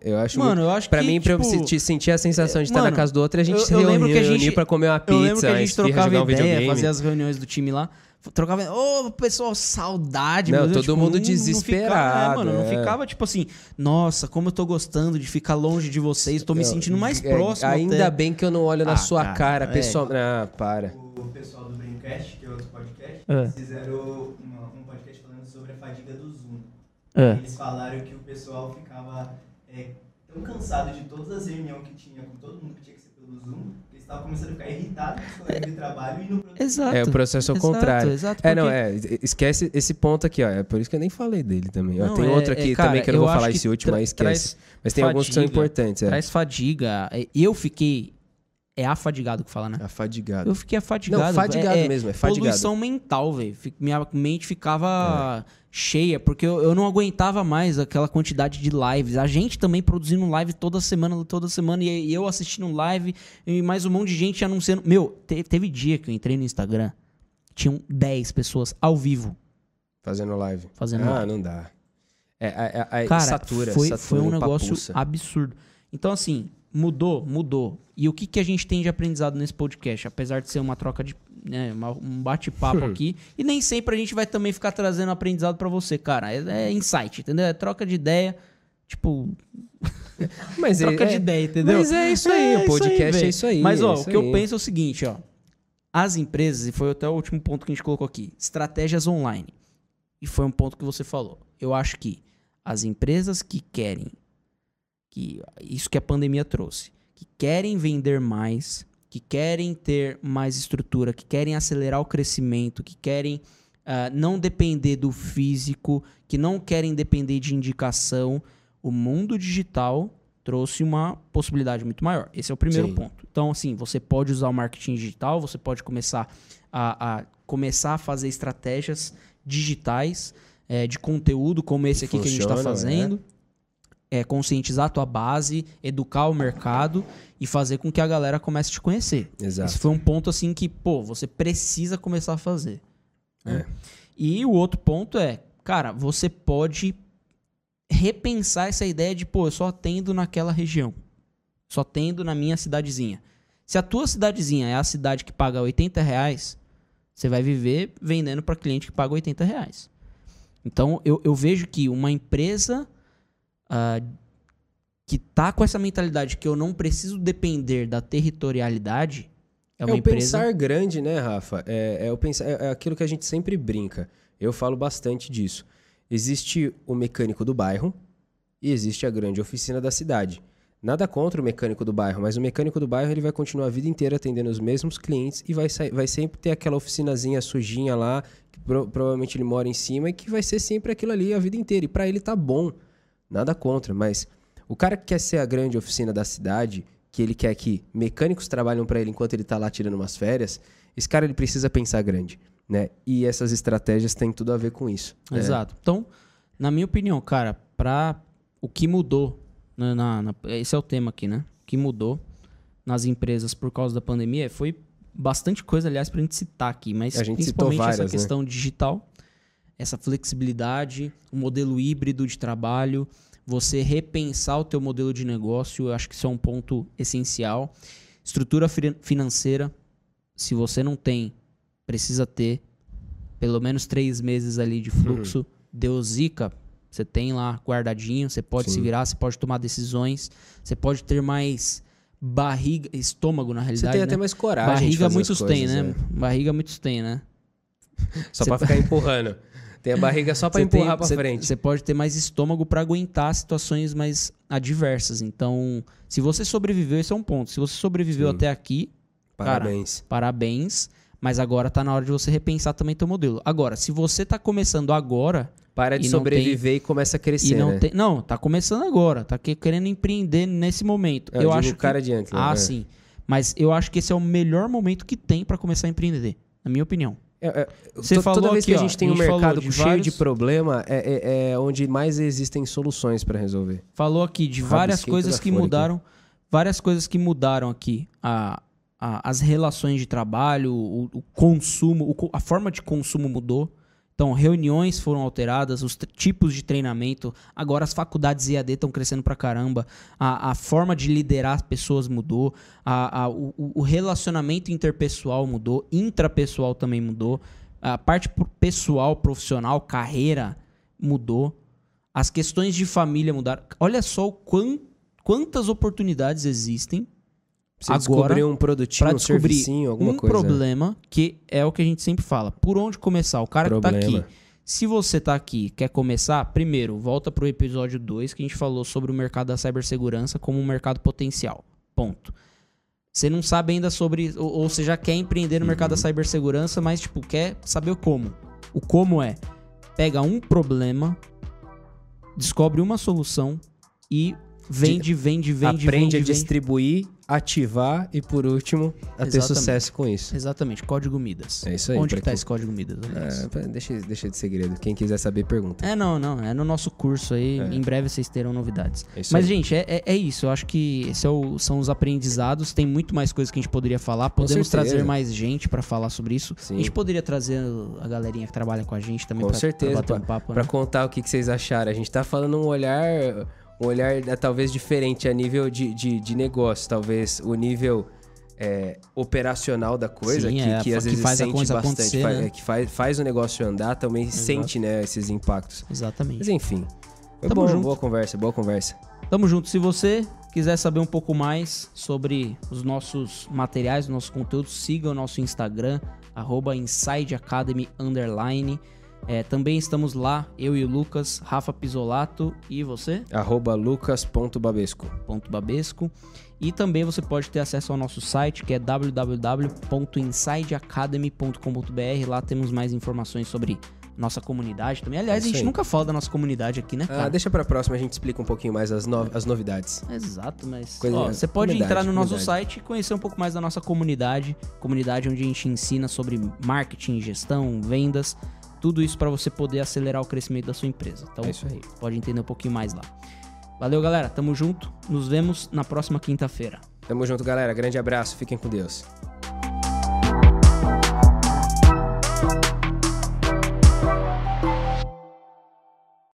Eu acho Mano, eu acho Pra que, mim, pra eu tipo, senti- sentir a sensação de estar mano, na casa do outro, a gente eu- se eu lembro que a gente- pra comer uma pizza, Eu lembro que a gente trocava jogar um ideia, videogame. fazia as reuniões do time lá. Trocava. Ô, pessoal, saudade, Não, meu Deus, todo tipo, mundo não- não ficava- desesperado, é, mano, não é. ficava tipo assim, nossa, como eu tô gostando de ficar longe de vocês, tô me Eu- sentindo mais é, próximo. Ainda até. bem que eu não olho na Ah, sua cara, cara, é. pessoal. Ah, para. O pessoal do Braincast, que é outro podcast, É. eles fizeram uma- um podcast falando sobre a fadiga do Zoom. É. Eles falaram que o pessoal ficava é, tão cansado de todas as reuniões que tinha com todo mundo que tinha que ser pelo Zoom, que eles estavam começando a ficar irritados com os colegas de trabalho e no. Exato. É o processo ao exato, contrário. Exato, É, não, porque- é. Esquece esse ponto aqui, ó. É por isso que eu nem falei dele também. Não, tem é- outro é, aqui cara, também que eu não vou falar esse último, mas esquece. Mas tem alguns que são fadiga, importantes, é. Traz fadiga. É, Eu fiquei. É afadigado que fala, né? Afadigado. Eu fiquei afadigado. Não, fadigado é, é mesmo, é fadigado. Poluição mental, velho. Minha mente ficava cheia, porque eu, eu não aguentava mais aquela quantidade de lives. A gente também produzindo live toda semana, toda semana, e, e eu assistindo live, e mais um monte de gente anunciando. Meu, te- teve dia que eu entrei no Instagram, tinham 10 pessoas ao vivo Fazendo live. fazendo ah, live. não dá. É, é, é, é, Cara, satura, foi, satura, foi um negócio empapuça. absurdo. Então, assim, mudou, mudou. E o que, que a gente tem de aprendizado nesse podcast? Apesar de ser uma troca de. Né, um bate-papo <laughs> aqui. E nem sempre a gente vai também ficar trazendo aprendizado pra você, cara. É, é insight, entendeu? É troca de ideia. Tipo, <laughs> Mas troca é, de é- ideia, entendeu? Mas é isso aí, o podcast é velho. isso aí. Mas, ó, é o isso que eu aí. penso é o seguinte, ó. As empresas, e foi até o último ponto que a gente colocou aqui, estratégias online. E foi um ponto que você falou. Eu acho que as empresas que querem, que isso que a pandemia trouxe, que querem vender mais, que querem ter mais estrutura, que querem acelerar o crescimento, que querem ah, não depender do físico, que não querem depender de indicação, o mundo digital trouxe uma possibilidade muito maior. Esse é o primeiro Sim. ponto. Então, assim, você pode usar o marketing digital, você pode começar a, a começar a fazer estratégias digitais eh, de conteúdo, como esse aqui que a gente está Funciona, fazendo. É, conscientizar a tua base, educar o mercado e fazer com que a galera comece a te conhecer. Exato. Esse foi um ponto assim que, pô, você precisa começar a fazer. né? É. E o outro ponto é, cara, você pode repensar essa ideia de, pô, eu só atendo naquela região. Só atendo na minha cidadezinha. Se a tua cidadezinha é a cidade que paga 80 reais, você vai viver vendendo para cliente que paga 80 reais. Então, eu, eu vejo que uma empresa ah, que tá com essa mentalidade que eu não preciso depender da territorialidade é É, uma o empresa... pensar grande, né, Rafa? É, é o pensar, é, é aquilo que a gente sempre brinca. Eu falo bastante disso. Existe o mecânico do bairro e existe a grande oficina da cidade. Nada contra o mecânico do bairro, mas o mecânico do bairro ele vai continuar a vida inteira atendendo os mesmos clientes e vai, vai sempre ter aquela oficinazinha sujinha lá, que pro- provavelmente ele mora em cima e que vai ser sempre aquilo ali a vida inteira. E para ele tá bom. Nada contra, mas o cara que quer ser a grande oficina da cidade, que ele quer que mecânicos trabalham para ele enquanto ele tá lá tirando umas férias, esse cara ele precisa pensar grande, né? E essas estratégias têm tudo a ver com isso. né? Exato. Então, na minha opinião, cara, para o que mudou, na, na- na- esse é o tema aqui, né? O que mudou nas empresas por causa da pandemia foi bastante coisa, aliás, pra gente citar aqui, mas A principalmente essa várias, né? questão digital, essa flexibilidade, o modelo híbrido de trabalho, você repensar o teu modelo de negócio, eu acho que isso é um ponto essencial. Estrutura fi- financeira, se você não tem, precisa ter pelo menos três meses ali de fluxo. Deu zica, você tem lá guardadinho, você pode se Sim. virar, você pode tomar decisões, você pode ter mais barriga, estômago na Você realidade, tem né? até mais coragem Barriga muitos têm, coisas, né? é. Barriga muitos têm, né? Só Você pra ficar empurrando. Tem a barriga só tem- empurrar pra você- frente. Você pode ter mais estômago pra aguentar situações mais adversas. Então, se você sobreviveu, esse é um ponto. Se você sobreviveu Sim. até aqui, Parabéns. parabéns. Mas agora tá na hora de você repensar também teu modelo. Agora, se você tá começando agora Para de E sobreviver e começa a crescer, e não né? tem. Não, tá começando agora. Tá que- querendo empreender nesse momento. Eu, eu digo acho o cara adiante. né? Ah, É. sim. Mas eu acho que esse é o melhor momento que tem pra começar a empreender, na minha opinião. É, é, Você falou toda vez aqui, que a ó, gente tem a um gente mercado de cheio vários- de problema, é, é- é onde mais existem soluções pra resolver. Falou aqui de Rabisquei várias toda coisas que folha aqui. mudaram, várias coisas que mudaram aqui. A, a- as relações de trabalho, o, o consumo, o a forma de consumo mudou. Então, reuniões foram alteradas, os tipos de treinamento. Agora, as faculdades EAD estão crescendo pra caramba. A, a forma de liderar as pessoas mudou. A, a- o, o relacionamento interpessoal mudou. Intrapessoal também mudou. A parte pessoal, profissional, carreira mudou. As questões de família mudaram. Olha só o quan- quantas oportunidades existem Você Agora, descobrir um produtinho, para um descobrir servicinho, alguma um coisa. problema que é o que a gente sempre fala. Por onde começar? O cara que tá Problema. aqui. Se você tá aqui, quer começar, primeiro, volta pro episódio 2 que a gente falou sobre o mercado da cibersegurança como um mercado potencial. Ponto. Você não sabe ainda sobre ou, ou você já quer empreender no mercado da Uhum. cibersegurança, mas tipo, quer saber o como. O como é pega um problema, descobre uma solução e vende, vende, vende, Aprende vende, a vende. distribuir, ativar e, por último, a ter Exatamente. sucesso com isso. Exatamente, código Midas. É isso aí, Onde que tá quem- esse código Midas? É, deixa, deixa de segredo. Quem quiser saber, pergunta. É, não, não. É no nosso curso aí. É. Em breve vocês terão novidades. É Mas, aí. gente, é, é, é isso. Eu acho que é o- são os aprendizados. Tem muito mais coisas que a gente poderia falar. Podemos certeza. trazer mais gente pra falar sobre isso. Sim. A gente poderia trazer a galerinha que trabalha com a gente também Com pra, certeza, pra bater um papo, Pra né? contar o que, que vocês acharam. A gente tá falando um olhar, um olhar né, talvez diferente a nível de, de, de negócio. Talvez o nível é, operacional da coisa, Sim, que, é, que às que vezes faz a sente coisa bastante, faz- né? é, que faz, faz o negócio andar, também sente né, esses impactos. Exatamente. Mas enfim, foi Tamo bom, junto. boa conversa, boa conversa. Tamo junto. Se você quiser saber um pouco mais sobre os nossos materiais, os nossos conteúdos, siga o nosso Instagram, arroba Inside Academy Underline. É, também estamos lá, eu e o Lucas, Rafa Pisolato e você, Arroba lucas.babesco. Babesco. E também você pode ter acesso ao nosso site, que é www.insideacademy.com.br. Lá temos mais informações sobre nossa comunidade também. Aliás, É a gente nunca fala da nossa comunidade aqui, né, cara? Ah, deixa pra próxima, a gente explica um pouquinho mais as, no- as novidades. Exato, mas Coisa- ó, você pode entrar no nosso comunidade. site e conhecer um pouco mais da nossa comunidade, comunidade onde a gente ensina sobre marketing, gestão, vendas, tudo isso para você poder acelerar o crescimento da sua empresa. Então, É isso aí. pode entender um pouquinho mais lá. Valeu, galera, tamo junto. Nos vemos na próxima quinta-feira. Tamo junto, galera. Grande abraço. Fiquem com Deus.